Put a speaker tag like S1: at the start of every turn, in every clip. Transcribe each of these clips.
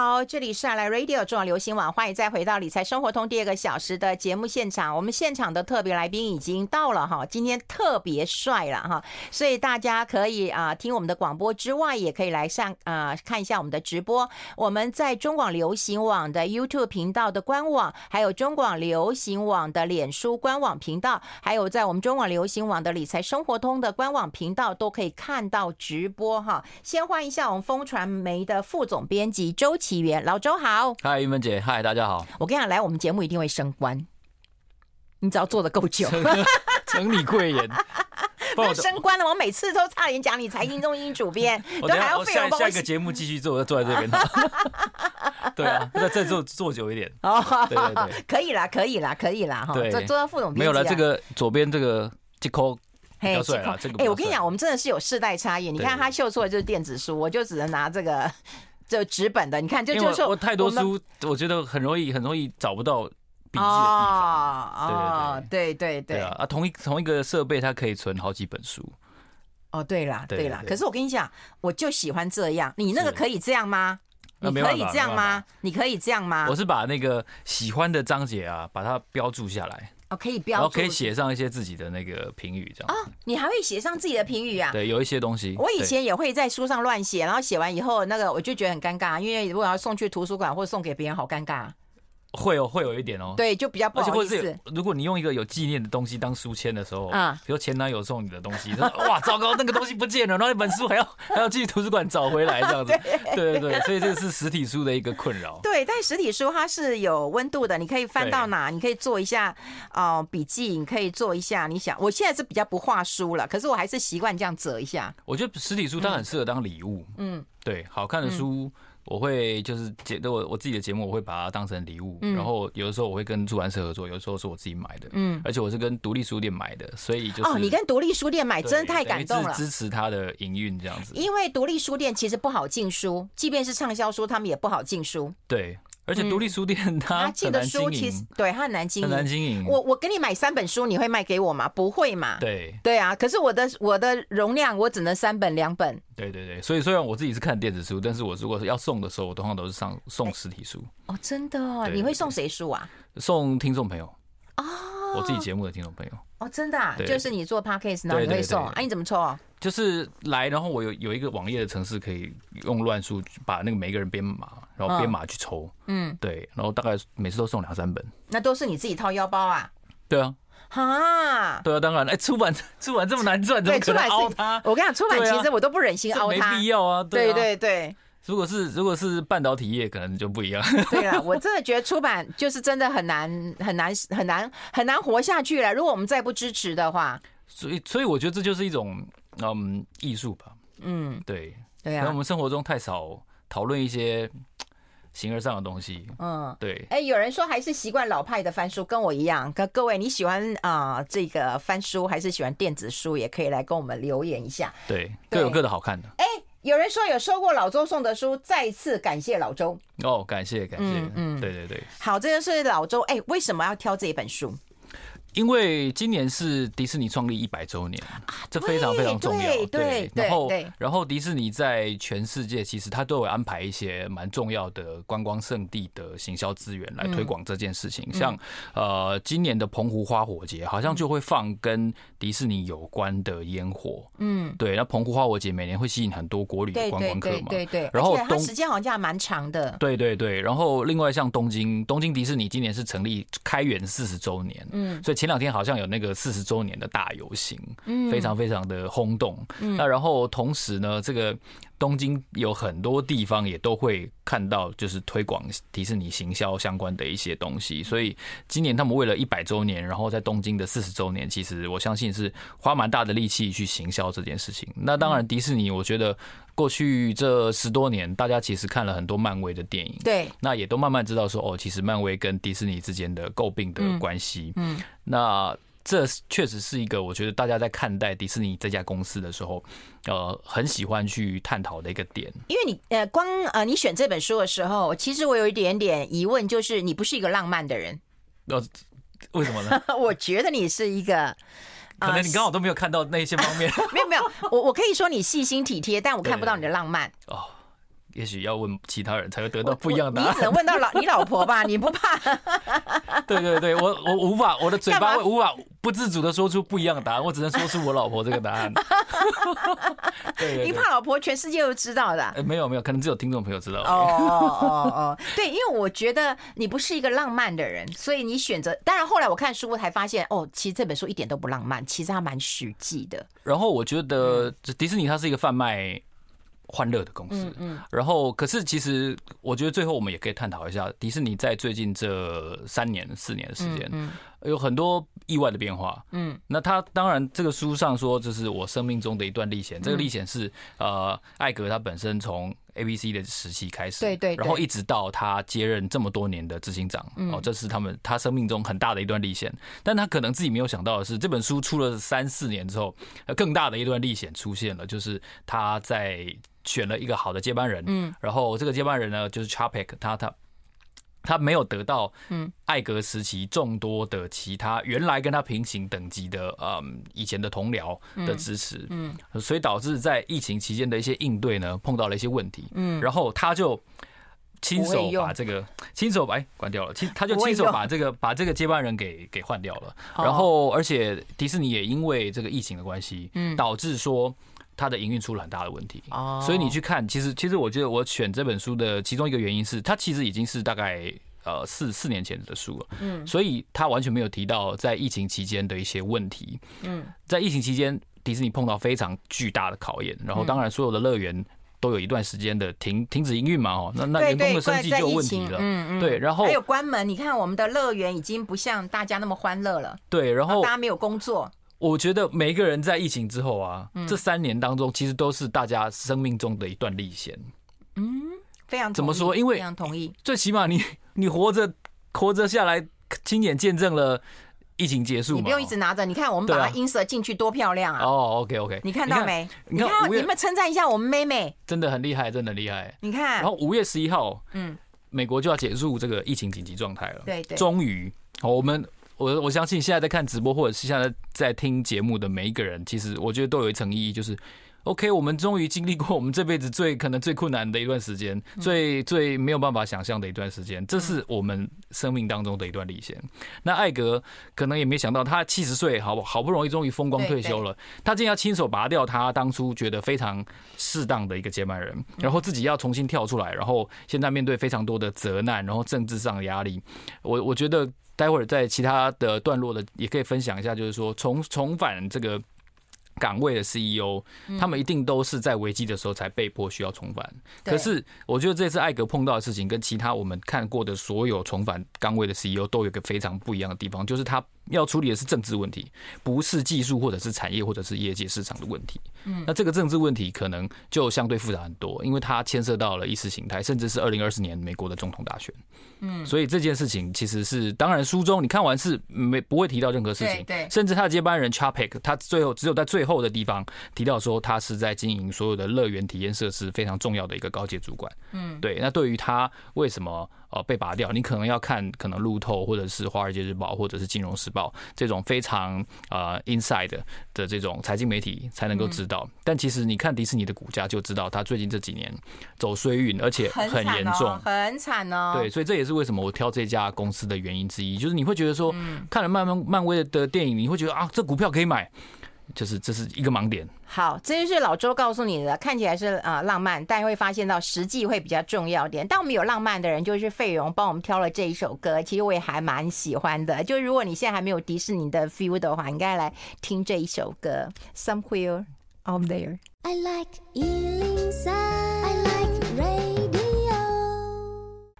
S1: 好，这里是爱来 Radio 中广流行网，欢迎再回到理财生活通第二个小时的节目现场。我们现场的特别来宾已经到了哈，今天特别帅了哈，所以大家可以啊听我们的广播之外，也可以来上啊看一下我们的直播。我们在中广流行网的 YouTube 频道的官网，还有中广流行网的脸书官网频道，还有在我们中广流行网的理财生活通的官网频道，都可以看到直播哈。先欢迎一下我们风传媒的副总编辑周。周岐原，老周好，
S2: 嗨，玉门姐，嗨，大家好。
S1: 我跟你讲，来我们节目一定会升官，你只要做的够久，
S2: 承你贵人。
S1: 不要升官了，我每次都差点讲你财经中心主编，
S2: 我还要费用下一个节目继续做，坐在这边。对啊，再再做做久一点。哦，对对，
S1: 可以啦，可以啦，可以啦，哈，坐坐到副总。
S2: 没有了，这个左边这个这扣。嘿，
S1: 哎，我跟你讲，我们真的是有世代差异。你看他秀出的就是电子书，我就只能拿这个。就纸本的，你看，就就是说，
S2: 我太多书，我觉得很容易，很容易找不到笔记的地方。
S1: 对对对对
S2: 啊！同一同一个设备，它可以存好几本书。
S1: 哦，对啦，对啦。可是我跟你讲，我就喜欢这样。你那个可以这样吗？你可以这样吗？你可以这样吗？
S2: 我是把那个喜欢的章节啊，把它标注下来。
S1: 哦，可以标，
S2: 然后可以写上一些自己的那个评语，这样。
S1: 哦，你还会写上自己的评语啊？
S2: 对，有一些东西。
S1: 我以前也会在书上乱写，然后写完以后，那个我就觉得很尴尬，因为如果要送去图书馆或者送给别人，好尴尬。
S2: 会有会有一点哦，
S1: 对，就比较不好意思。
S2: 如果你用一个有纪念的东西当书签的时候，啊，比如前男友送你的东西，哇，糟糕，那个东西不见了，然后那本书还要还 要去图书馆找回来，这样子。对对对，所以这个是实体书的一个困扰。
S1: 对，但实体书它是有温度的，你可以翻到哪，你可以做一下哦笔记，你可以做一下。你想，我现在是比较不画书了，可是我还是习惯这样折一下。
S2: 我觉得实体书它很适合当礼物。嗯，对，好看的书。我会就是节我我自己的节目，我会把它当成礼物，然后有的时候我会跟出版社合作，有的时候是我自己买的，嗯，而且我是跟独立书店买的，所以就是哦，
S1: 你跟独立书店买真的太感动了，
S2: 支持他的营运这样子，
S1: 因为独立书店其实不好进书，即便是畅销书，他们也不好进书，
S2: 对。而且独立书店它寄的书其实
S1: 对它很难经营，
S2: 很难经营。
S1: 我我给你买三本书，你会卖给我吗？不会嘛？
S2: 对
S1: 对啊。可是我的我的容量我只能三本两本。
S2: 对对对，所以虽然我自己是看电子书，但是我如果是要送的时候，我通常都是上送实体书。
S1: 哦，真的？你会送谁书啊？
S2: 送听众朋友哦，我自己节目的听众朋友。
S1: 哦，真的？啊，就是你做 podcast 然后你会送？啊，你怎么抽啊？
S2: 就是来，然后我有有一个网页的城市，可以用乱数把那个每个人编码。然后编码去抽，嗯，对，然后大概每次都送两三本，
S1: 那都是你自己掏腰包啊？
S2: 对啊，哈，对啊，当然，哎，出版 出版这么难赚，怎么可能凹他？
S1: 我跟你讲，出版其实我都不忍心凹他，
S2: 没必要啊。
S1: 对对对，
S2: 如果是如果是半导体业，可能就不一样。
S1: 对啊，我真的觉得出版就是真的很难很难很难很难活下去了。如果我们再不支持的话，
S2: 所以所以我觉得这就是一种嗯艺术吧。嗯，对对啊，我们生活中太少讨论一些。形而上的东西，嗯，对。
S1: 哎，有人说还是习惯老派的翻书，跟我一样。可各位，你喜欢啊、呃、这个翻书，还是喜欢电子书？也可以来跟我们留言一下。
S2: 对，各有各的好看的。
S1: 哎，有人说有收过老周送的书，再次感谢老周。
S2: 哦，感谢感谢，嗯，嗯对对对。
S1: 好，这就是老周。哎，为什么要挑这一本书？
S2: 因为今年是迪士尼创立一百周年，这非常非常重要。对，然后然后迪士尼在全世界其实它都有安排一些蛮重要的观光圣地的行销资源来推广这件事情。像呃今年的澎湖花火节，好像就会放跟迪士尼有关的烟火。嗯，对。那澎湖花火节每年会吸引很多国旅的观光客嘛？
S1: 对对。然后它时间好像还蛮长的。
S2: 对对对。然后另外像东京，东京迪士尼今年是成立开园四十周年。嗯，所以前。两天好像有那个四十周年的大游行，嗯非常非常的轰动。嗯那然后同时呢，这个东京有很多地方也都会看到，就是推广迪士尼行销相关的一些东西。所以今年他们为了一百周年，然后在东京的四十周年，其实我相信是花蛮大的力气去行销这件事情。那当然，迪士尼我觉得过去这十多年，大家其实看了很多漫威的电影，
S1: 对，
S2: 那也都慢慢知道说，哦，其实漫威跟迪士尼之间的诟病的关系，嗯。那这确实是一个我觉得大家在看待迪士尼这家公司的时候，呃，很喜欢去探讨的一个点。
S1: 因为你呃，光呃，你选这本书的时候，其实我有一点点疑问，就是你不是一个浪漫的人。
S2: 呃，为什么呢？
S1: 我觉得你是一个，
S2: 可能你刚好都没有看到那些方面。
S1: 没有没有，我我可以说你细心体贴，但我看不到你的浪漫。
S2: 哦。也许要问其他人才会得到不一样的答案。
S1: 你只能问到老你老婆吧？你不怕？
S2: 对对对，我我无法，我的嘴巴会无法不自主的说出不一样的答案，我只能说出我老婆这个答案。
S1: 你怕老婆全世界都知道的？
S2: 欸、没有没有，可能只有听众朋友知道。
S1: 哦哦哦哦，对，因为我觉得你不是一个浪漫的人，所以你选择。当然后来我看书才发现，哦，其实这本书一点都不浪漫，其实它蛮实际的。
S2: 然后我觉得迪士尼它是一个贩卖欢乐的公司，嗯，然后可是其实我觉得最后我们也可以探讨一下，迪士尼在最近这三年四年的时间，嗯，有很多意外的变化，嗯，那他当然这个书上说这是我生命中的一段历险，这个历险是呃艾格他本身从 ABC 的时期开始，对对，然后一直到他接任这么多年的执行长，哦，这是他们他生命中很大的一段历险，但他可能自己没有想到的是，这本书出了三四年之后，更大的一段历险出现了，就是他在。选了一个好的接班人，嗯，然后这个接班人呢，就是 Chapek，他他他没有得到嗯。艾格时期众多的其他原来跟他平行等级的嗯以前的同僚的支持，嗯，所以导致在疫情期间的一些应对呢碰到了一些问题，嗯，然后他就亲手把这个亲手把哎关掉了，亲他就亲手把这个把这个接班人给给换掉了，然后而且迪士尼也因为这个疫情的关系，嗯，导致说。它的营运出了很大的问题，所以你去看，其实其实我觉得我选这本书的其中一个原因是，它其实已经是大概呃四四年前的书了，嗯，所以它完全没有提到在疫情期间的一些问题，嗯，在疫情期间，迪士尼碰到非常巨大的考验，然后当然所有的乐园都有一段时间的停停止营运嘛，哦，那那员工的生计就有问题了，嗯嗯，对，然后
S1: 还有关门，你看我们的乐园已经不像大家那么欢乐了，
S2: 对，然后
S1: 大家没有工作。
S2: 我觉得每一个人在疫情之后啊，这三年当中，其实都是大家生命中的一段历险。
S1: 嗯，非常
S2: 怎么说？因为
S1: 非常同意。
S2: 最起码你你活着活着下来，亲眼见证了疫情结束。
S1: 你不用一直拿着，你看我们把它 insert 进去多漂亮啊！
S2: 哦，OK OK，
S1: 你看到没？你看，你有没有称赞一下我们妹妹？
S2: 真的很厉害，真的厉害。
S1: 你看，
S2: 然后五月十一号，嗯，美国就要结束这个疫情紧急状态了。
S1: 对对，
S2: 终于，好，我们。我我相信现在在看直播或者是现在在听节目的每一个人，其实我觉得都有一层意义，就是。OK，我们终于经历过我们这辈子最可能最困难的一段时间，最最没有办法想象的一段时间，这是我们生命当中的一段历险。那艾格可能也没想到，他七十岁，好好不容易终于风光退休了，他竟然要亲手拔掉他当初觉得非常适当的一个接班人，然后自己要重新跳出来，然后现在面对非常多的责难，然后政治上的压力。我我觉得待会儿在其他的段落的也可以分享一下，就是说重重返这个。岗位的 CEO，他们一定都是在危机的时候才被迫需要重返。可是，我觉得这次艾格碰到的事情，跟其他我们看过的所有重返岗位的 CEO 都有一个非常不一样的地方，就是他。要处理的是政治问题，不是技术或者是产业或者是业界市场的问题。嗯，那这个政治问题可能就相对复杂很多，因为它牵涉到了意识形态，甚至是二零二四年美国的总统大选。嗯，所以这件事情其实是，当然书中你看完是没不会提到任何事情，对，甚至他的接班人 Chapek，他最后只有在最后的地方提到说他是在经营所有的乐园体验设施非常重要的一个高阶主管。嗯，对，那对于他为什么？呃，被拔掉，你可能要看可能路透或者是华尔街日报或者是金融时报这种非常呃 inside 的这种财经媒体才能够知道。但其实你看迪士尼的股价就知道，它最近这几年走衰运，而且很严重，
S1: 很惨哦。
S2: 对，所以这也是为什么我挑这家公司的原因之一，就是你会觉得说，看了漫漫漫威的电影，你会觉得啊，这股票可以买。就是这是一个盲点。
S1: 好，这就是老周告诉你的，看起来是啊浪漫，但会发现到实际会比较重要点。但我们有浪漫的人，就是费荣帮我们挑了这一首歌，其实我也还蛮喜欢的。就如果你现在还没有迪士尼的 feel 的话，你应该来听这一首歌，Somewhere Out There。I like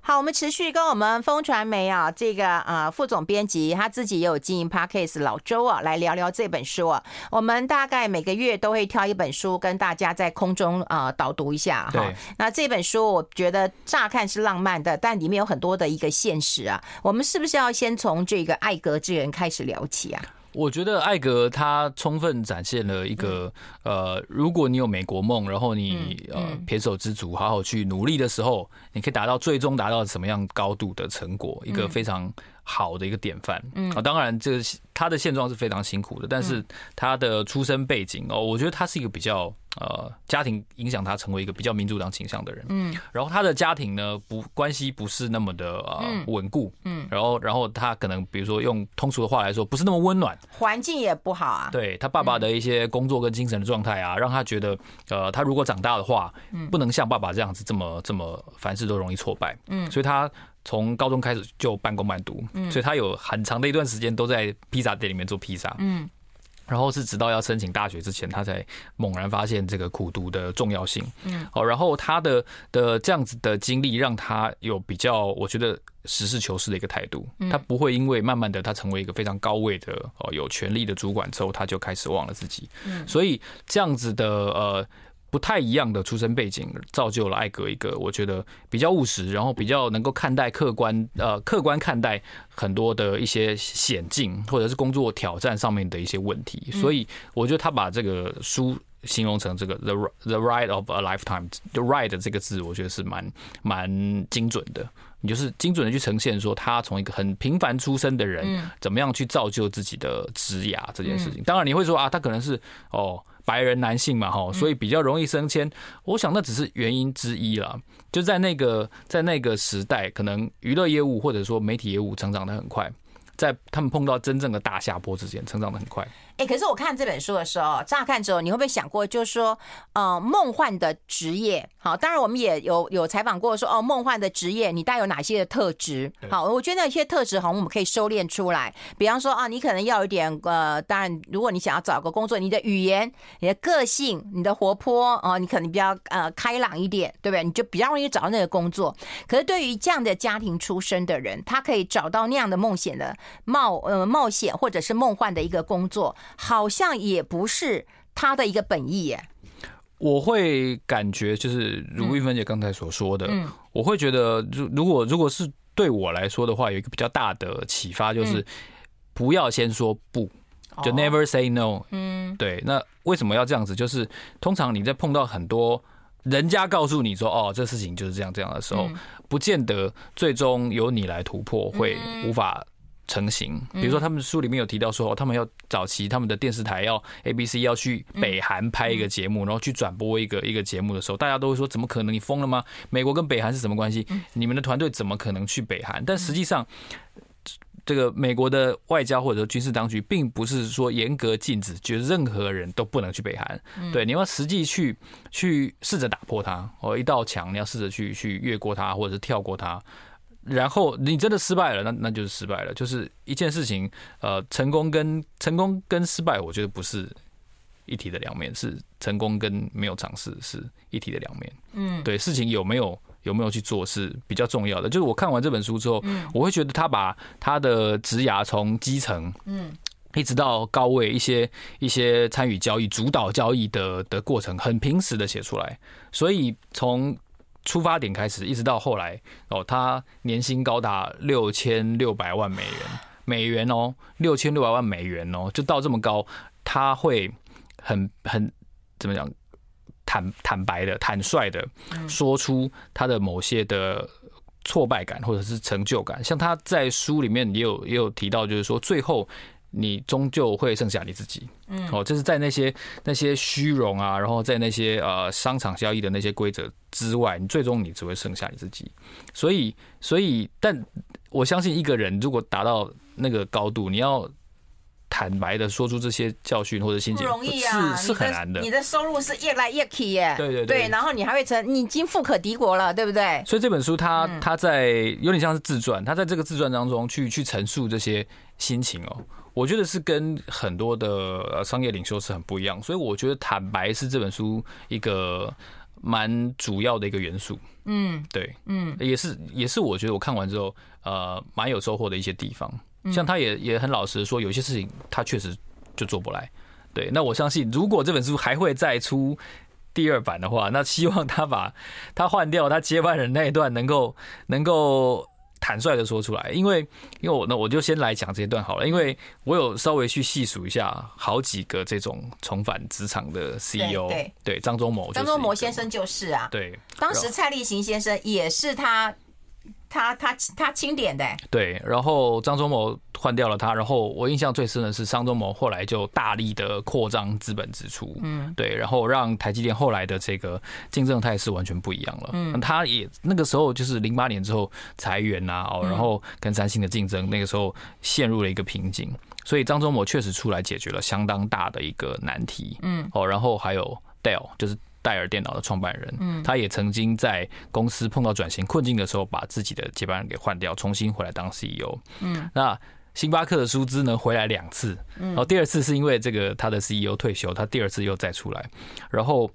S1: 好，我们持续跟我们风传媒啊，这个啊副总编辑他自己也有经营 Podcast 老周啊，来聊聊这本书啊。我们大概每个月都会挑一本书跟大家在空中啊导读一下哈。那这本书我觉得乍看是浪漫的，但里面有很多的一个现实啊。我们是不是要先从这个艾格这个人开始聊起啊？
S2: 我觉得艾格他充分展现了一个呃，如果你有美国梦，然后你呃胼手知足，好好去努力的时候，你可以达到最终达到什么样高度的成果，一个非常好的一个典范。嗯，啊，当然这个他的现状是非常辛苦的，但是他的出身背景哦，我觉得他是一个比较。呃，家庭影响他成为一个比较民主党倾向的人。嗯，然后他的家庭呢，不关系不是那么的呃稳固。嗯，然后然后他可能比如说用通俗的话来说，不是那么温暖，
S1: 环境也不好啊。
S2: 对他爸爸的一些工作跟精神的状态啊，让他觉得呃，他如果长大的话，不能像爸爸这样子这么这么凡事都容易挫败。嗯，所以他从高中开始就半工半读。嗯，所以他有很长的一段时间都在披萨店里面做披萨。嗯。然后是直到要申请大学之前，他才猛然发现这个苦读的重要性。嗯，好，然后他的的这样子的经历，让他有比较，我觉得实事求是的一个态度。他不会因为慢慢的他成为一个非常高位的哦有权力的主管之后，他就开始忘了自己。嗯，所以这样子的呃。不太一样的出身背景，造就了艾格一个我觉得比较务实，然后比较能够看待客观呃客观看待很多的一些险境或者是工作挑战上面的一些问题。所以我觉得他把这个书形容成这个 the the ride of a lifetime，the ride 这个字我觉得是蛮蛮精准的。你就是精准的去呈现说他从一个很平凡出身的人，怎么样去造就自己的职涯这件事情。当然你会说啊，他可能是哦。白人男性嘛，哈，所以比较容易升迁。我想那只是原因之一啦。就在那个在那个时代，可能娱乐业务或者说媒体业务成长的很快，在他们碰到真正的大下坡之前，成长的很快。
S1: 哎，可是我看这本书的时候，乍看之后，你会不会想过，就是说，呃，梦幻的职业，好，当然我们也有有采访过说，哦，梦幻的职业，你带有哪些的特质？好，我觉得那些特质，好像我们可以收敛出来。比方说啊，你可能要有点，呃，当然，如果你想要找个工作，你的语言、你的个性、你的活泼，哦，你可能比较呃开朗一点，对不对？你就比较容易找到那个工作。可是对于这样的家庭出身的人，他可以找到那样的梦险的冒呃冒险或者是梦幻的一个工作。好像也不是他的一个本意耶。
S2: 我会感觉就是如玉芬姐刚才所说的，我会觉得，如如果如果是对我来说的话，有一个比较大的启发，就是不要先说不，就 never say no。嗯，对。那为什么要这样子？就是通常你在碰到很多人家告诉你说，哦，这事情就是这样这样的时候，不见得最终由你来突破会无法。成型，比如说他们书里面有提到说，他们要早期他们的电视台要 ABC 要去北韩拍一个节目，然后去转播一个一个节目的时候，大家都会说怎么可能？你疯了吗？美国跟北韩是什么关系？你们的团队怎么可能去北韩？但实际上，这个美国的外交或者说军事当局并不是说严格禁止，觉得任何人都不能去北韩。对，你要实际去去试着打破它，哦，一道墙，你要试着去去越过它，或者是跳过它。然后你真的失败了，那那就是失败了。就是一件事情，呃，成功跟成功跟失败，我觉得不是一体的两面，是成功跟没有尝试是一体的两面。嗯，对，事情有没有有没有去做是比较重要的。就是我看完这本书之后，我会觉得他把他的职涯从基层，嗯，一直到高位，一些一些参与交易、主导交易的的过程，很平实的写出来。所以从出发点开始，一直到后来哦，他年薪高达六千六百万美元，美元哦，六千六百万美元哦，就到这么高，他会很很怎么讲，坦坦白的、坦率的说出他的某些的挫败感或者是成就感。像他在书里面也有也有提到，就是说最后。你终究会剩下你自己，嗯，哦，就是在那些那些虚荣啊，然后在那些呃商场交易的那些规则之外，你最终你只会剩下你自己。所以，所以，但我相信一个人如果达到那个高度，你要坦白的说出这些教训或者心情，不容易啊，是是很难的。
S1: 你的收入是越来越起耶，
S2: 对对对，
S1: 对，然后你还会成，你已经富可敌国了，对不对？
S2: 所以这本书它它在有点像是自传，它在这个自传当中去去陈述这些心情哦。我觉得是跟很多的商业领袖是很不一样，所以我觉得坦白是这本书一个蛮主要的一个元素。嗯，对，嗯，也是也是我觉得我看完之后，呃，蛮有收获的一些地方。像他也也很老实说，有些事情他确实就做不来。对，那我相信如果这本书还会再出第二版的话，那希望他把他换掉他接班人那一段能够 能够。坦率的说出来，因为因为我呢，我就先来讲这一段好了，因为我有稍微去细数一下好几个这种重返职场的 CEO，对。对，张忠谋，
S1: 张忠谋先生就是啊，
S2: 对，
S1: 当时蔡立行先生也是他他他他清点的，
S2: 对，然后张忠谋换掉了他，然后我印象最深的是张忠谋后来就大力的扩张资本支出，嗯，对，然后让台积电后来的这个竞争态势完全不一样了，嗯，他也那个时候就是零八年之后裁员呐，哦，然后跟三星的竞争，那个时候陷入了一个瓶颈，所以张忠谋确实出来解决了相当大的一个难题，嗯，哦，然后还有 Dell 就是。戴尔电脑的创办人，嗯，他也曾经在公司碰到转型困境的时候，把自己的接班人给换掉，重新回来当 CEO。嗯，那星巴克的舒兹呢，回来两次，然后第二次是因为这个他的 CEO 退休，他第二次又再出来，然后。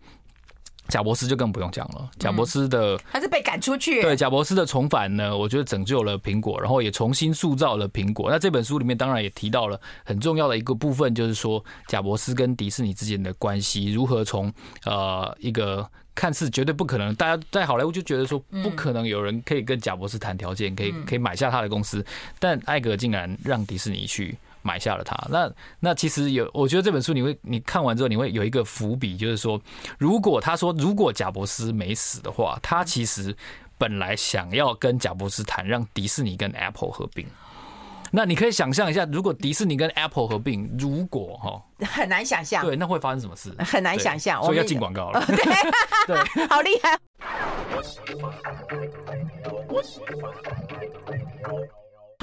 S2: 贾伯斯就更不用讲了，贾伯斯的
S1: 他是被赶出去。
S2: 对，贾伯斯的重返呢，我觉得拯救了苹果，然后也重新塑造了苹果。那这本书里面当然也提到了很重要的一个部分，就是说贾伯斯跟迪士尼之间的关系如何从呃一个看似绝对不可能，大家在好莱坞就觉得说不可能有人可以跟贾伯斯谈条件，可以可以买下他的公司，但艾格竟然让迪士尼去。买下了它，那那其实有，我觉得这本书你会你看完之后，你会有一个伏笔，就是说，如果他说如果贾伯斯没死的话，他其实本来想要跟贾伯斯谈让迪士尼跟 Apple 合并。那你可以想象一下，如果迪士尼跟 Apple 合并，如果哈，
S1: 很难想象，
S2: 对，那会发生什么事？
S1: 很难想象，
S2: 所以要进广告了。对，
S1: 对，好厉害。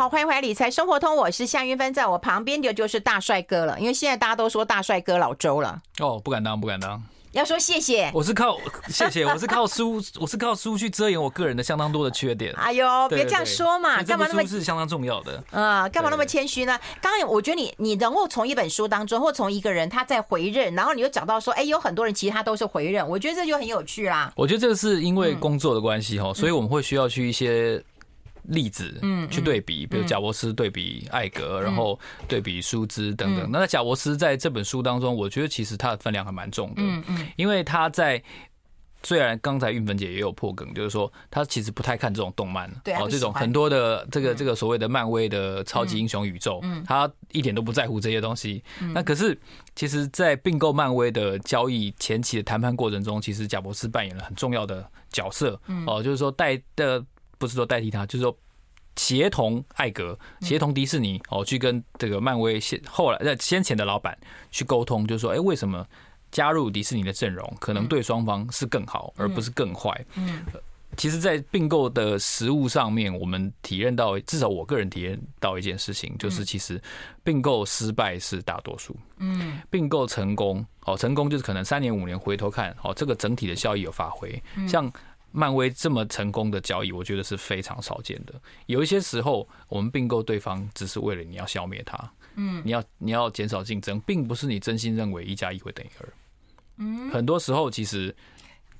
S1: 好，欢迎回来理财生活通，我是夏云芬，在我旁边的就是大帅哥了，因为现在大家都说大帅哥老周了。
S2: 哦，不敢当，不敢当。
S1: 要说谢谢，
S2: 我是靠谢谢，我是靠书，我是靠书去遮掩我个人的相当多的缺点。
S1: 哎呦，别这样说嘛，干嘛那么
S2: 是相当重要的？
S1: 啊，干嘛那么谦虚呢？刚刚我觉得你你能够从一本书当中，或从一个人他在回认，然后你又找到说，哎，有很多人其实他都是回认，我觉得这就很有趣啦。
S2: 我觉得这个是因为工作的关系哈，所以我们会需要去一些。例子，嗯，去对比，比如贾伯斯对比艾格，然后对比舒兹等等。那贾伯斯在这本书当中，我觉得其实他的分量还蛮重的，嗯嗯，因为他在虽然刚才韵芬姐也有破梗，就是说他其实不太看这种动漫，对，哦，这种很多的这个这个所谓的漫威的超级英雄宇宙，他一点都不在乎这些东西。那可是，其实，在并购漫威的交易前期的谈判过程中，其实贾伯斯扮演了很重要的角色，哦，就是说带的。不是说代替他，就是说协同艾格、协同迪士尼哦，去跟这个漫威先后来在先前的老板去沟通，就是说，哎，为什么加入迪士尼的阵容可能对双方是更好，而不是更坏？嗯，其实，在并购的实物上面，我们体验到，至少我个人体验到一件事情，就是其实并购失败是大多数，嗯，并购成功哦，成功就是可能三年五年回头看哦，这个整体的效益有发挥，像。漫威这么成功的交易，我觉得是非常少见的。有一些时候，我们并购对方只是为了你要消灭他，嗯，你要你要减少竞争，并不是你真心认为一加一会等于二。嗯，很多时候其实。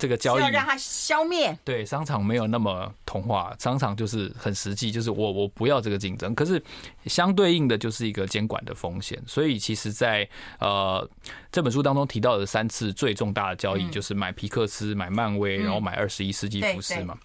S2: 这个交易要
S1: 让它消灭。
S2: 对，商场没有那么童话，商场就是很实际，就是我我不要这个竞争。可是相对应的就是一个监管的风险。所以其实，在呃这本书当中提到的三次最重大的交易，就是买皮克斯、买漫威，然后买二十一世纪福斯嘛。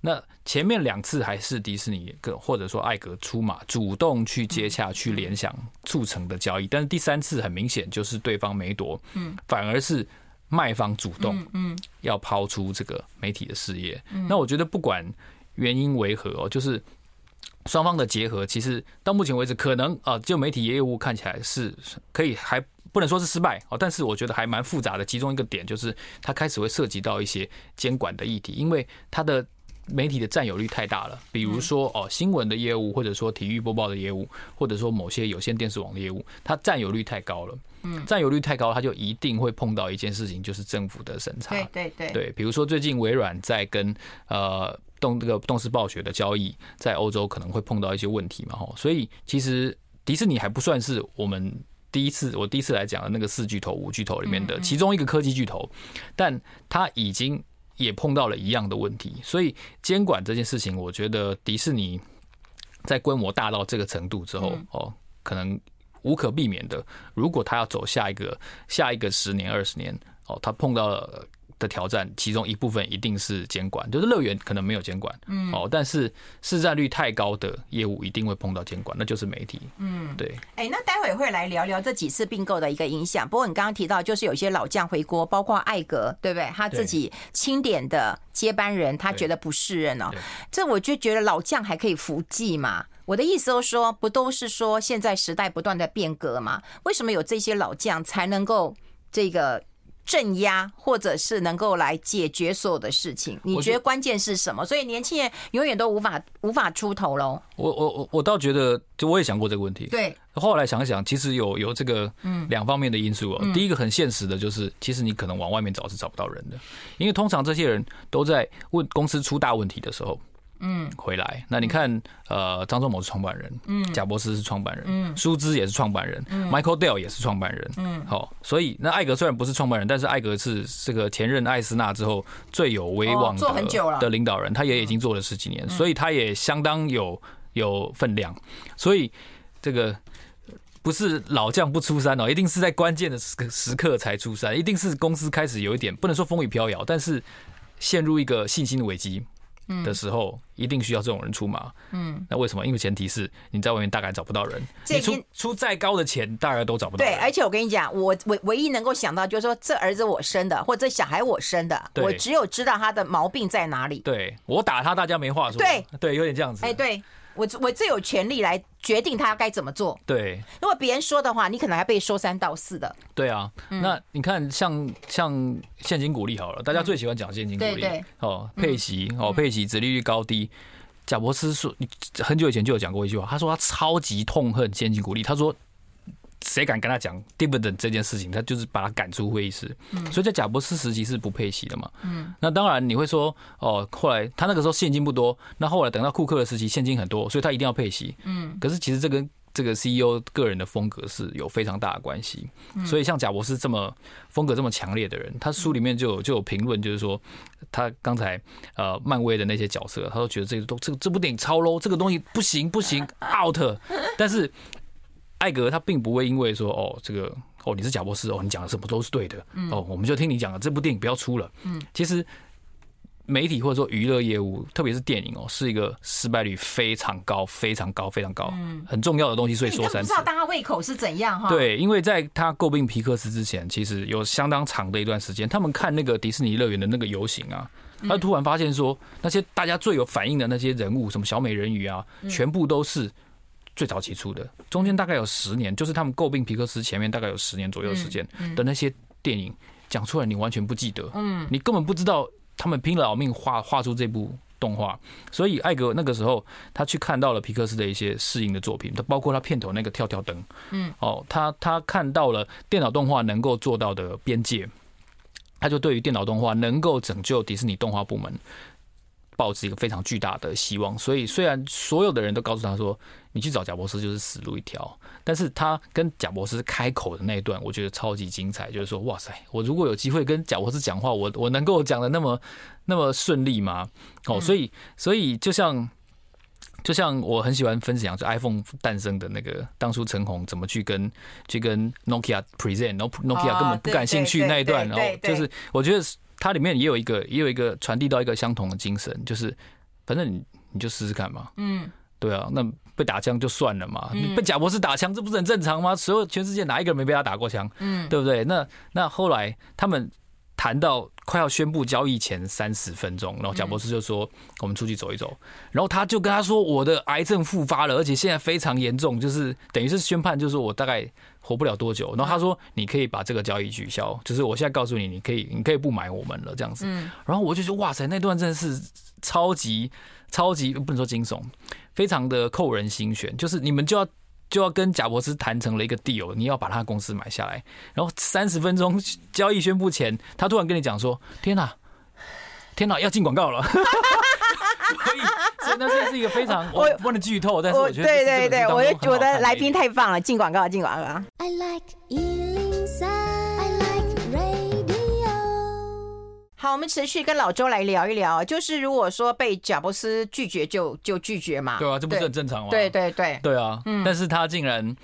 S2: 那前面两次还是迪士尼跟或者说艾格出马，主动去接洽、去联想促成的交易。但是第三次很明显就是对方没夺，嗯，反而是。卖方主动，嗯，要抛出这个媒体的事业。那我觉得不管原因为何哦，就是双方的结合，其实到目前为止，可能啊，就媒体业务看起来是可以，还不能说是失败哦，但是我觉得还蛮复杂的。其中一个点就是，它开始会涉及到一些监管的议题，因为它的。媒体的占有率太大了，比如说哦，新闻的业务，或者说体育播报的业务，或者说某些有线电视网的业务，它占有率太高了。嗯，占有率太高，它就一定会碰到一件事情，就是政府的审查。
S1: 对对对。
S2: 对，比如说最近微软在跟呃动这个动视暴雪的交易，在欧洲可能会碰到一些问题嘛，吼。所以其实迪士尼还不算是我们第一次，我第一次来讲的那个四巨头、五巨头里面的其中一个科技巨头，但它已经。也碰到了一样的问题，所以监管这件事情，我觉得迪士尼在规模大到这个程度之后，哦，可能无可避免的，如果他要走下一个下一个十年二十年，哦，他碰到了的挑战，其中一部分一定是监管，就是乐园可能没有监管，嗯，哦，但是市占率太高的业务一定会碰到监管，那就是媒体，嗯，对。
S1: 哎，那待会会来聊聊这几次并购的一个影响。不过你刚刚提到，就是有些老将回国，包括艾格，对不对？他自己钦点的接班人，他觉得不适任哦。这我就觉得老将还可以服继嘛。我的意思就是说，不都是说现在时代不断的变革嘛？为什么有这些老将才能够这个？镇压，或者是能够来解决所有的事情，你觉得关键是什么？所以年轻人永远都无法无法出头喽。
S2: 我我我我倒觉得，就我也想过这个问题。
S1: 对，
S2: 后来想一想，其实有有这个嗯两方面的因素哦。第一个很现实的就是，其实你可能往外面找是找不到人的，因为通常这些人都在问公司出大问题的时候。嗯，回来。那你看，呃，张忠谋是创办人，嗯，贾伯斯是创办人，嗯，舒兹也是创办人，嗯，Michael Dell 也是创办人，嗯，好，所以那艾格虽然不是创办人，但是艾格是这个前任艾斯纳之后最有威望的的领导人，他也已经做了十几年，所以他也相当有有分量。所以这个不是老将不出山哦，一定是在关键的时刻时刻才出山，一定是公司开始有一点不能说风雨飘摇，但是陷入一个信心的危机。的时候，一定需要这种人出马。嗯，那为什么？因为前提是你在外面大概找不到人，你出出再高的钱，大概都找不到。
S1: 对，而且我跟你讲，我唯唯一能够想到就是说，这儿子我生的，或者这小孩我生的，我只有知道他的毛病在哪里。
S2: 对，我打他，大家没话说。
S1: 对，
S2: 对，有点这样子。
S1: 哎，对。我我最有权利来决定他该怎么做。对，如果别人说的话，你可能还被说三道四的。
S2: 对啊，那你看像像现金股利好了，大家最喜欢讲现金股利。哦，配息哦，配息，殖利率高低。贾伯斯说，很久以前就有讲过一句话，他说他超级痛恨现金股利，他说。谁敢跟他讲 dividend 这件事情，他就是把他赶出会议室。所以在贾伯斯时期是不配息的嘛。嗯那当然你会说，哦，后来他那个时候现金不多，那后来等到库克的时期现金很多，所以他一定要配息。可是其实这跟这个 CEO 个人的风格是有非常大的关系。所以像贾伯斯这么风格这么强烈的人，他书里面就有就有评论，就是说他刚才呃漫威的那些角色，他都觉得这个都这个这部电影超 low，这个东西不行不行 out。但是艾格他并不会因为说哦这个哦你是贾博士哦你讲的什么都是对的哦我们就听你讲的这部电影不要出了。嗯，其实媒体或者说娱乐业务，特别是电影哦，是一个失败率非常高、非常高、非常高，很重要的东西。所以说三次，
S1: 不知道大家胃口是怎样哈？
S2: 对，因为在他诟病皮克斯之前，其实有相当长的一段时间，他们看那个迪士尼乐园的那个游行啊，他突然发现说那些大家最有反应的那些人物，什么小美人鱼啊，全部都是。最早期出的，中间大概有十年，就是他们诟病皮克斯前面大概有十年左右的时间的那些电影讲出来，你完全不记得，嗯，你根本不知道他们拼了老命画画出这部动画。所以艾格那个时候他去看到了皮克斯的一些适应的作品，他包括他片头那个跳跳灯，嗯，哦，他他看到了电脑动画能够做到的边界，他就对于电脑动画能够拯救迪士尼动画部门，抱持一个非常巨大的希望。所以虽然所有的人都告诉他说。你去找贾博士就是死路一条，但是他跟贾博士开口的那一段，我觉得超级精彩。就是说，哇塞，我如果有机会跟贾博士讲话，我我能够讲的那么那么顺利吗？哦，所以所以就像就像我很喜欢分享，就 iPhone 诞生的那个当初陈红怎么去跟去跟 Nokia present，然后 Nokia 根本不感兴趣那一段，然后就是我觉得它里面也有一个也有一个传递到一个相同的精神，就是反正你你就试试看嘛，嗯，对啊，那。被打枪就算了嘛，你被贾博士打枪，这不是很正常吗？所有全世界哪一个人没被他打过枪？嗯，对不对？那那后来他们谈到快要宣布交易前三十分钟，然后贾博士就说：“我们出去走一走。”然后他就跟他说：“我的癌症复发了，而且现在非常严重，就是等于是宣判，就是我大概活不了多久。”然后他说：“你可以把这个交易取消，就是我现在告诉你，你可以，你可以不买我们了，这样子。”然后我就说：“哇塞，那段真的是超级超级不能说惊悚。”非常的扣人心弦，就是你们就要就要跟贾伯斯谈成了一个 deal，你要把他公司买下来，然后三十分钟交易宣布前，他突然跟你讲说：“天哪，天哪，要进广告了！” 所以，那这是一个非常我不能剧透，但是我觉得对对对，
S1: 我我的来宾太棒了，进广告，进广告。I like 好，我们持续跟老周来聊一聊，就是如果说被贾伯斯拒绝就，就就拒绝嘛。
S2: 对啊，这不是很正常吗？
S1: 对对对，
S2: 对啊。嗯，但是他竟然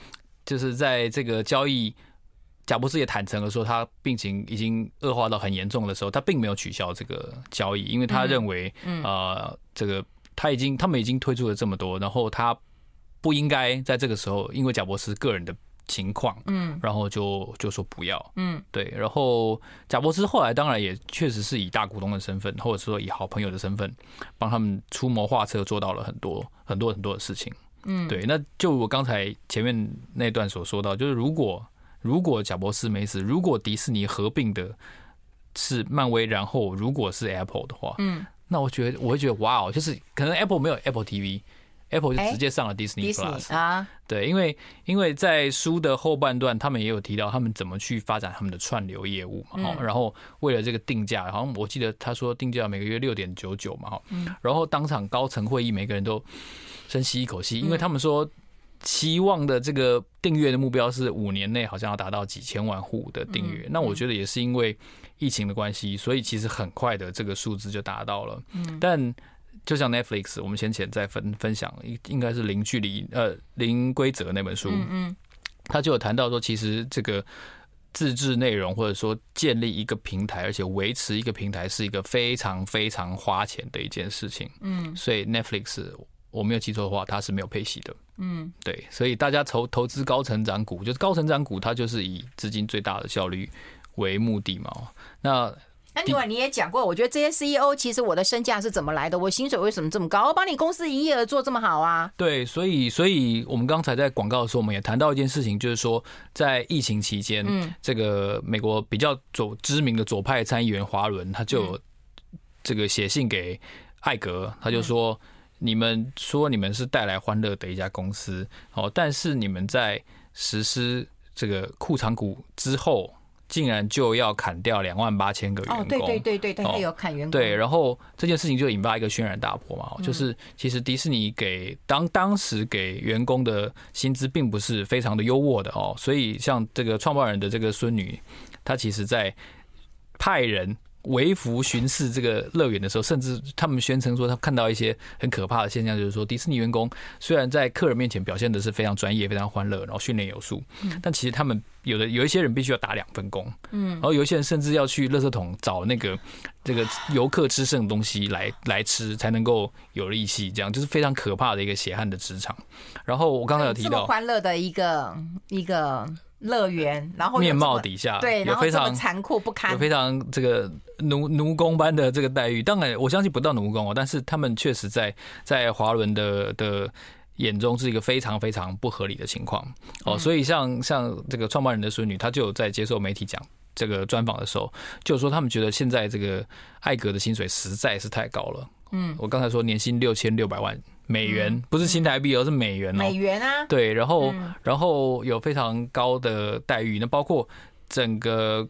S2: 就是在这个交易贾伯斯也坦诚了说，他病情已经恶化到很严重的时候，他并没有取消这个交易，因为他认为，嗯呃，这个他已经他们已经推出了这么多，然后他不应该在这个时候，因为贾博士个人的情况，嗯，然后就就说不要，嗯，对，然后贾博士后来当然也确实是以大股东的身份，或者说以好朋友的身份，帮他们出谋划策，做到了很多很多很多的事情，嗯，对，那就我刚才前面那段所说到，就是如果如果贾博士没死，如果迪士尼合并的是漫威，然后如果是 Apple 的话，嗯，那我觉得我会觉得哇哦，就是可能 Apple 没有 Apple TV。Apple 就直接上了 Disney Plus 啊，对，因为因为在书的后半段，他们也有提到他们怎么去发展他们的串流业务嘛，然后为了这个定价，好像我记得他说定价每个月六点九九嘛，哈，然后当场高层会议，每个人都深吸一口气，因为他们说期望的这个订阅的目标是五年内好像要达到几千万户的订阅，那我觉得也是因为疫情的关系，所以其实很快的这个数字就达到了，嗯。但。就像 Netflix，我们先前在分分享，应应该是零距离呃零规则那本书，嗯嗯，他就有谈到说，其实这个自制内容或者说建立一个平台，而且维持一个平台是一个非常非常花钱的一件事情，嗯，所以 Netflix 我没有记错的话，它是没有配息的，嗯，对，所以大家投投资高成长股，就是高成长股，它就是以资金最大的效率为目的嘛，那。
S1: 那另外你也讲过，我觉得这些 CEO 其实我的身价是怎么来的？我薪水为什么这么高？我把你公司营业额做这么好啊？
S2: 对，所以所以我们刚才在广告的时候，我们也谈到一件事情，就是说在疫情期间，嗯，这个美国比较左知名的左派参议员华伦，他就这个写信给艾格，他就说：你们说你们是带来欢乐的一家公司，哦，但是你们在实施这个库藏股之后。竟然就要砍掉两万八千个员工，
S1: 对对对对，他有砍员工。
S2: 对，然后这件事情就引发一个轩然大波嘛，就是其实迪士尼给当当时给员工的薪资并不是非常的优渥的哦，所以像这个创办人的这个孙女，她其实在派人。微服巡视这个乐园的时候，甚至他们宣称说，他看到一些很可怕的现象，就是说，迪士尼员工虽然在客人面前表现的是非常专业、非常欢乐，然后训练有素，但其实他们有的有一些人必须要打两份工，嗯，然后有一些人甚至要去垃圾桶找那个这个游客吃剩的东西来来吃，才能够有力气，这样就是非常可怕的一个血汗的职场。然后我刚才有提到
S1: 欢乐的一个一个。乐园，然后
S2: 面貌底下
S1: 对，
S2: 有非常
S1: 残酷不堪，
S2: 有非常这个奴奴工般的这个待遇。当然，我相信不到奴工哦，但是他们确实在在华伦的的眼中是一个非常非常不合理的情况哦。所以像像这个创办人的孙女，她就有在接受媒体讲这个专访的时候，就说他们觉得现在这个艾格的薪水实在是太高了。嗯，我刚才说年薪六千六百万。美元不是新台币，而是美元哦。
S1: 美元啊，
S2: 对，然后然后有非常高的待遇，那包括整个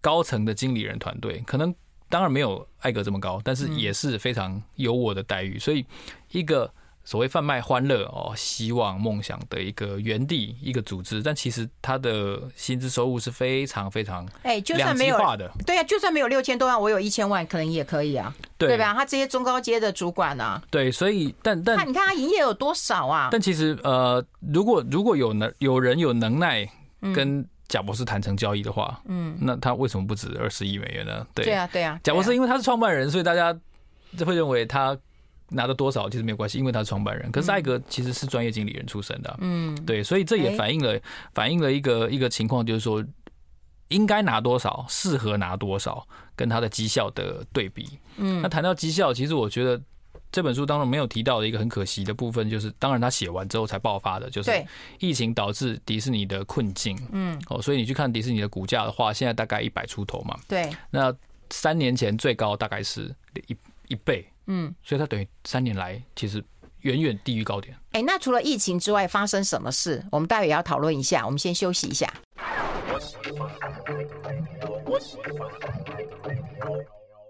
S2: 高层的经理人团队，可能当然没有艾格这么高，但是也是非常优渥的待遇，所以一个。所谓贩卖欢乐哦，希望梦想的一个园地，一个组织，但其实他的薪资收入是非常非常哎，就算没有的，
S1: 对啊，就算没有六千多万，我有一千万，可能也可以啊，对吧？他这些中高阶的主管啊，
S2: 对，所以但但
S1: 你看他营业有多少啊？
S2: 但其实呃，如果如果有能有人有能耐跟贾博士谈成交易的话，嗯，那他为什么不止二十亿美元呢？对，
S1: 对啊，对啊，
S2: 贾博士因为他是创办人，所以大家就会认为他。拿的多少其实没有关系，因为他是创办人。可是艾格其实是专业经理人出身的，嗯，对，所以这也反映了反映了一个一个情况，就是说应该拿多少，适合拿多少，跟他的绩效的对比。嗯，那谈到绩效，其实我觉得这本书当中没有提到的一个很可惜的部分，就是当然他写完之后才爆发的，就是疫情导致迪士尼的困境。嗯，哦，所以你去看迪士尼的股价的话，现在大概一百出头嘛。
S1: 对，
S2: 那三年前最高大概是一一倍。嗯，所以它等于三年来其实远远低于高点。
S1: 哎，那除了疫情之外，发生什么事？我们待会也要讨论一下。我们先休息一下。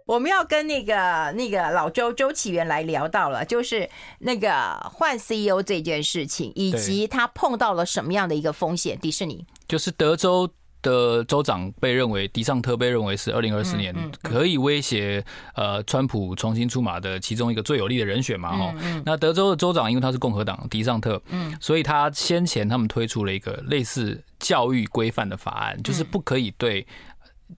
S1: 我们要跟那个那个老周周启源来聊到了，就是那个换 CEO 这件事情，以及他碰到了什么样的一个风险？迪士尼
S2: 就是德州的州长被认为，迪尚特被认为是二零二四年可以威胁呃川普重新出马的其中一个最有力的人选嘛，哈。那德州的州长因为他是共和党，迪尚特，嗯，所以他先前他们推出了一个类似教育规范的法案，就是不可以对。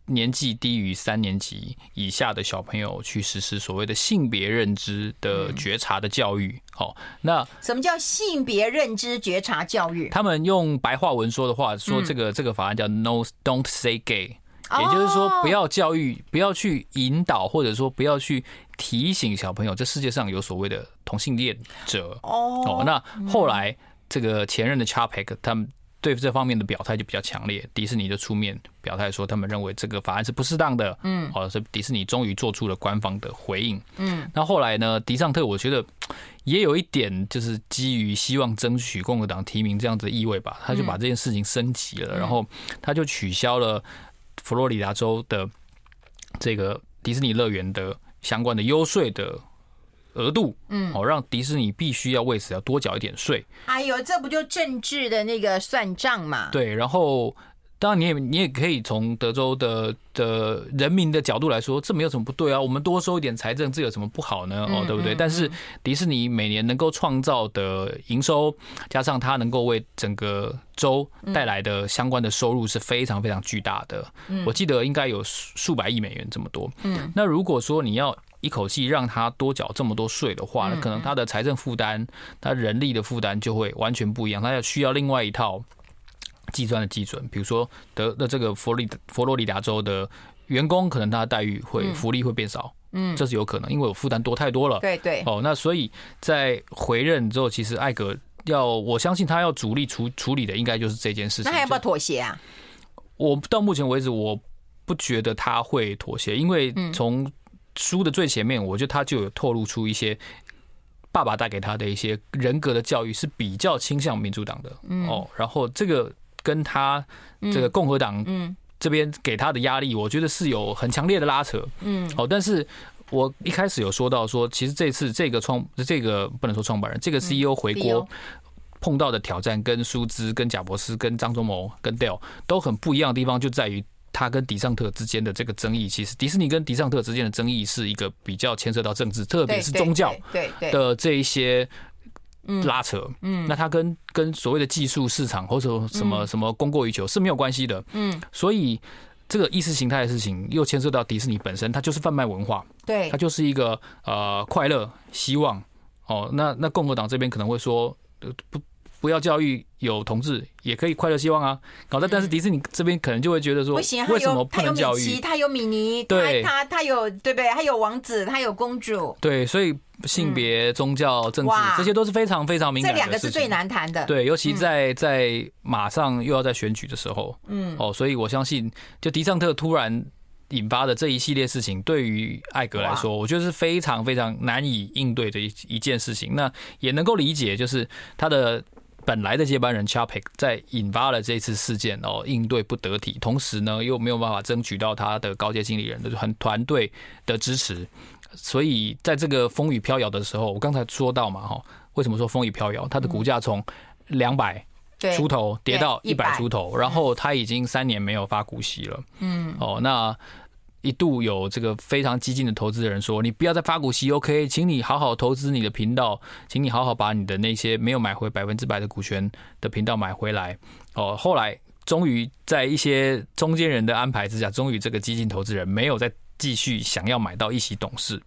S2: 年纪低于三年级以下的小朋友去实施所谓的性别认知的觉察的教育。好，那
S1: 什么叫性别认知觉察教育？
S2: 他们用白话文说的话，说这个这个法案叫 “No Don't Say Gay”，也就是说不要教育，不要去引导，或者说不要去提醒小朋友，这世界上有所谓的同性恋者。哦，那后来这个前任的 Chapek 他们。对这方面的表态就比较强烈，迪士尼就出面表态说，他们认为这个法案是不适当的。嗯，好，所以迪士尼终于做出了官方的回应。嗯，那后来呢，迪尚特我觉得也有一点就是基于希望争取共和党提名这样子的意味吧，他就把这件事情升级了，然后他就取消了佛罗里达州的这个迪士尼乐园的相关的优税的。额度，嗯，哦，让迪士尼必须要为此要多缴一点税。
S1: 哎呦，这不就政治的那个算账嘛？
S2: 对，然后当然你也你也可以从德州的的人民的角度来说，这没有什么不对啊。我们多收一点财政，这有什么不好呢？哦，对不对？但是迪士尼每年能够创造的营收，加上它能够为整个州带来的相关的收入是非常非常巨大的。我记得应该有数百亿美元这么多。嗯，那如果说你要一口气让他多缴这么多税的话，那可能他的财政负担、他人力的负担就会完全不一样。他要需要另外一套计算的基准，比如说德的这个佛利佛罗里达州的员工，可能他的待遇会福利会变少，嗯，这是有可能，因为我负担多太多了。
S1: 对对。哦，
S2: 那所以在回任之后，其实艾格要我相信他要主力处处理的，应该就是这件事情。
S1: 那还要不要妥协啊？
S2: 我到目前为止，我不觉得他会妥协，因为从书的最前面，我觉得他就有透露出一些爸爸带给他的一些人格的教育是比较倾向民主党的哦，然后这个跟他这个共和党这边给他的压力，我觉得是有很强烈的拉扯，嗯，哦，但是我一开始有说到说，其实这次这个创这个不能说创办人，这个 CEO 回国碰到的挑战，跟舒兹、跟贾博斯、跟张忠谋、跟 Dell 都很不一样的地方，就在于。他跟迪尚特之间的这个争议，其实迪士尼跟迪尚特之间的争议是一个比较牵涉到政治，特别是宗教的这一些拉扯。嗯，那他跟跟所谓的技术市场或者什么什么供过于求是没有关系的。嗯，所以这个意识形态的事情又牵涉到迪士尼本身，它就是贩卖文化。对，它就是一个呃快乐希望。哦，那那共和党这边可能会说不。不要教育有同志也可以快乐希望啊，搞的，但是迪士尼这边可能就会觉得说，为什么不能教育？
S1: 他有米妮，对，他他有对不对？他有王子，他有公主，
S2: 对，所以性别、宗教、政治这些都是非常非常敏感的。
S1: 这两个是最难谈的，
S2: 对，尤其在在马上又要在选举的时候，嗯，哦，所以我相信，就迪尚特突然引发的这一系列事情，对于艾格来说，我觉得是非常非常难以应对的一一件事情。那也能够理解，就是他的。本来的接班人 Chapek 在引发了这次事件哦，应对不得体，同时呢又没有办法争取到他的高阶经理人的很团队的支持，所以在这个风雨飘摇的时候，我刚才说到嘛哈，为什么说风雨飘摇？他的股价从两百出头跌到一百出头，然后他已经三年没有发股息了，嗯，哦那。一度有这个非常激进的投资人说：“你不要再发股息，OK？请你好好投资你的频道，请你好好把你的那些没有买回百分之百的股权的频道买回来。”哦，后来终于在一些中间人的安排之下，终于这个激进投资人没有再。继续想要买到一席董事，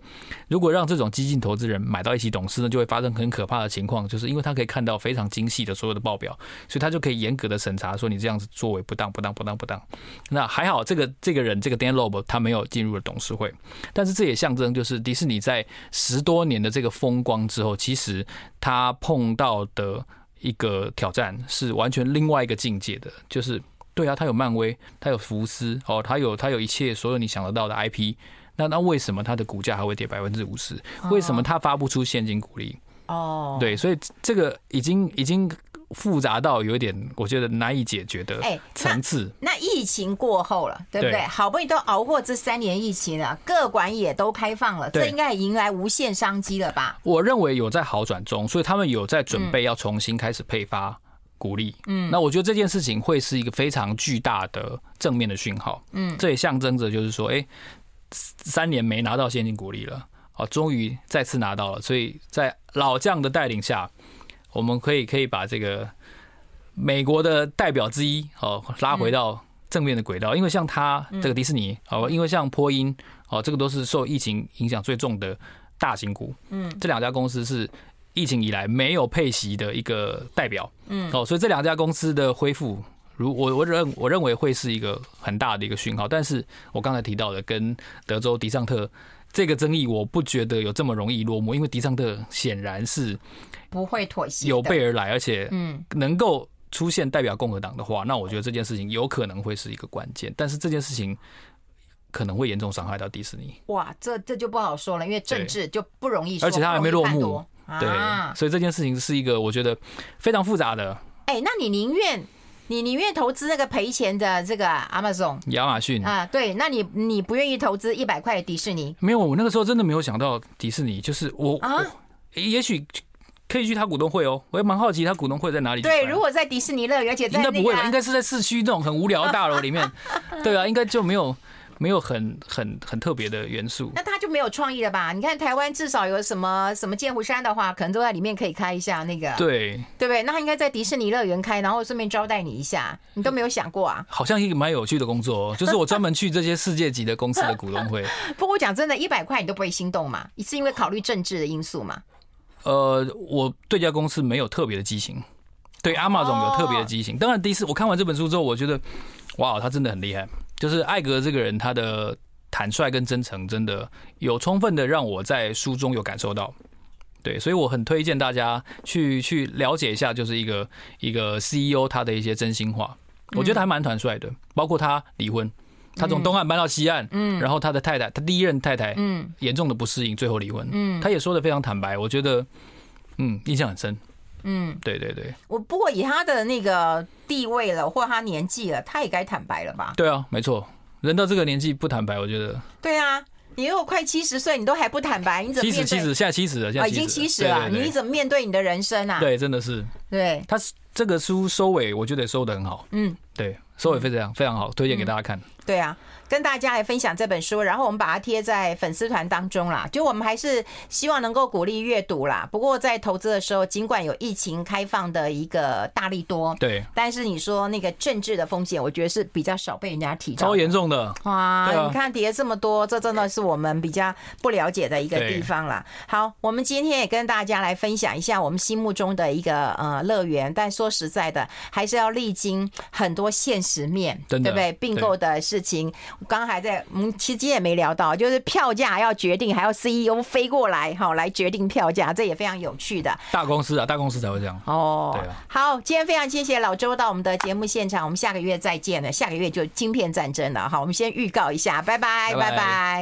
S2: 如果让这种激进投资人买到一席董事呢，就会发生很可怕的情况，就是因为他可以看到非常精细的所有的报表，所以他就可以严格的审查说你这样子作为不当、不当、不当、不当。那还好，这个这个人这个 Dan Loeb 他没有进入了董事会，但是这也象征就是迪士尼在十多年的这个风光之后，其实他碰到的一个挑战是完全另外一个境界的，就是。对啊，他有漫威，他有福斯，哦，他有他有一切所有你想得到的 IP，那那为什么它的股价还会跌百分之五十？为什么它发不出现金股利？哦，对，所以这个已经已经复杂到有点我觉得难以解决的层次。
S1: 那，那疫情过后了，对不对？好不容易都熬过这三年疫情了，各馆也都开放了，这应该也迎来无限商机了吧？
S2: 我认为有在好转中，所以他们有在准备要重新开始配发。鼓励。嗯，那我觉得这件事情会是一个非常巨大的正面的讯号。嗯，这也象征着就是说，哎，三年没拿到现金鼓励了，哦，终于再次拿到了。所以在老将的带领下，我们可以可以把这个美国的代表之一哦拉回到正面的轨道。因为像他这个迪士尼哦，因为像波音哦，这个都是受疫情影响最重的大型股。嗯，这两家公司是。疫情以来没有配息的一个代表，嗯，哦，所以这两家公司的恢复，如我我认我认为会是一个很大的一个讯号。但是我刚才提到的跟德州迪尚特这个争议，我不觉得有这么容易落幕，因为迪尚特显然是
S1: 不会妥协，
S2: 有备而来，而且嗯，能够出现代表共和党的话，那我觉得这件事情有可能会是一个关键。但是这件事情可能会严重伤害到迪士尼。
S1: 哇，这这就不好说了，因为政治就不容易说，
S2: 而且它还没落幕。对，所以这件事情是一个我觉得非常复杂的。
S1: 哎，那你宁愿你宁愿投资那个赔钱的这个 Amazon
S2: 亚马逊
S1: 啊？对，那你你不愿意投资一百块的迪士尼？
S2: 没有，我那个时候真的没有想到迪士尼，就是我啊，也许可以去他股东会哦。我也蛮好奇他股东会在哪里。
S1: 对，如果在迪士尼乐园，而且在
S2: 应该不会吧？应该是在市区那种很无聊的大楼里面。对啊，应该就没有。没有很很很特别的元素，
S1: 那他就没有创意了吧？你看台湾至少有什么什么剑湖山的话，可能都在里面可以开一下那个，
S2: 对
S1: 对不对？那他应该在迪士尼乐园开，然后顺便招待你一下，你都没有想过啊？
S2: 好像一个蛮有趣的工作，就是我专门去这些世界级的公司的股东会。
S1: 不过我讲真的，一百块你都不会心动嘛？你是因为考虑政治的因素嘛？
S2: 呃，我对这家公司没有特别的激情，对 Amazon 有特别的激情。当然，第一次我看完这本书之后，我觉得哇，他真的很厉害。就是艾格这个人，他的坦率跟真诚，真的有充分的让我在书中有感受到。对，所以我很推荐大家去去了解一下，就是一个一个 CEO 他的一些真心话，我觉得还蛮坦率的。包括他离婚，他从东岸搬到西岸，嗯，然后他的太太，他第一任太太，嗯，严重的不适应，最后离婚，嗯，他也说的非常坦白，我觉得，嗯，印象很深。嗯，对对对，
S1: 我不过以他的那个地位了，或他年纪了，他也该坦白了吧？
S2: 对啊，没错，人到这个年纪不坦白，我觉得。
S1: 对啊，你如果快七十岁，你都还不坦白，你怎么面对？
S2: 七十七十，现在七十了，现在
S1: 已经七十了，你怎么面对你的人生啊？
S2: 对，真的是。
S1: 对，
S2: 他这个书收尾，我觉得收的很好。嗯，对，收尾非常非常好，推荐给大家看。
S1: 对啊。跟大家来分享这本书，然后我们把它贴在粉丝团当中啦。就我们还是希望能够鼓励阅读啦。不过在投资的时候，尽管有疫情开放的一个大力多，对，但是你说那个政治的风险，我觉得是比较少被人家提到。
S2: 超严重的
S1: 哇！啊、你看跌这么多，这真的是我们比较不了解的一个地方啦。好，我们今天也跟大家来分享一下我们心目中的一个呃乐园，但说实在的，还是要历经很多现实面，对不对？并购的事情。刚刚还在，我们其实也没聊到，就是票价要决定，还要 CEO 飞过来哈来决定票价，这也非常有趣的。
S2: 大公司啊，大公司才会这样。哦，对啊。
S1: 好，今天非常谢谢老周到我们的节目现场，我们下个月再见了。下个月就晶片战争了哈，我们先预告一下，拜拜。拜拜。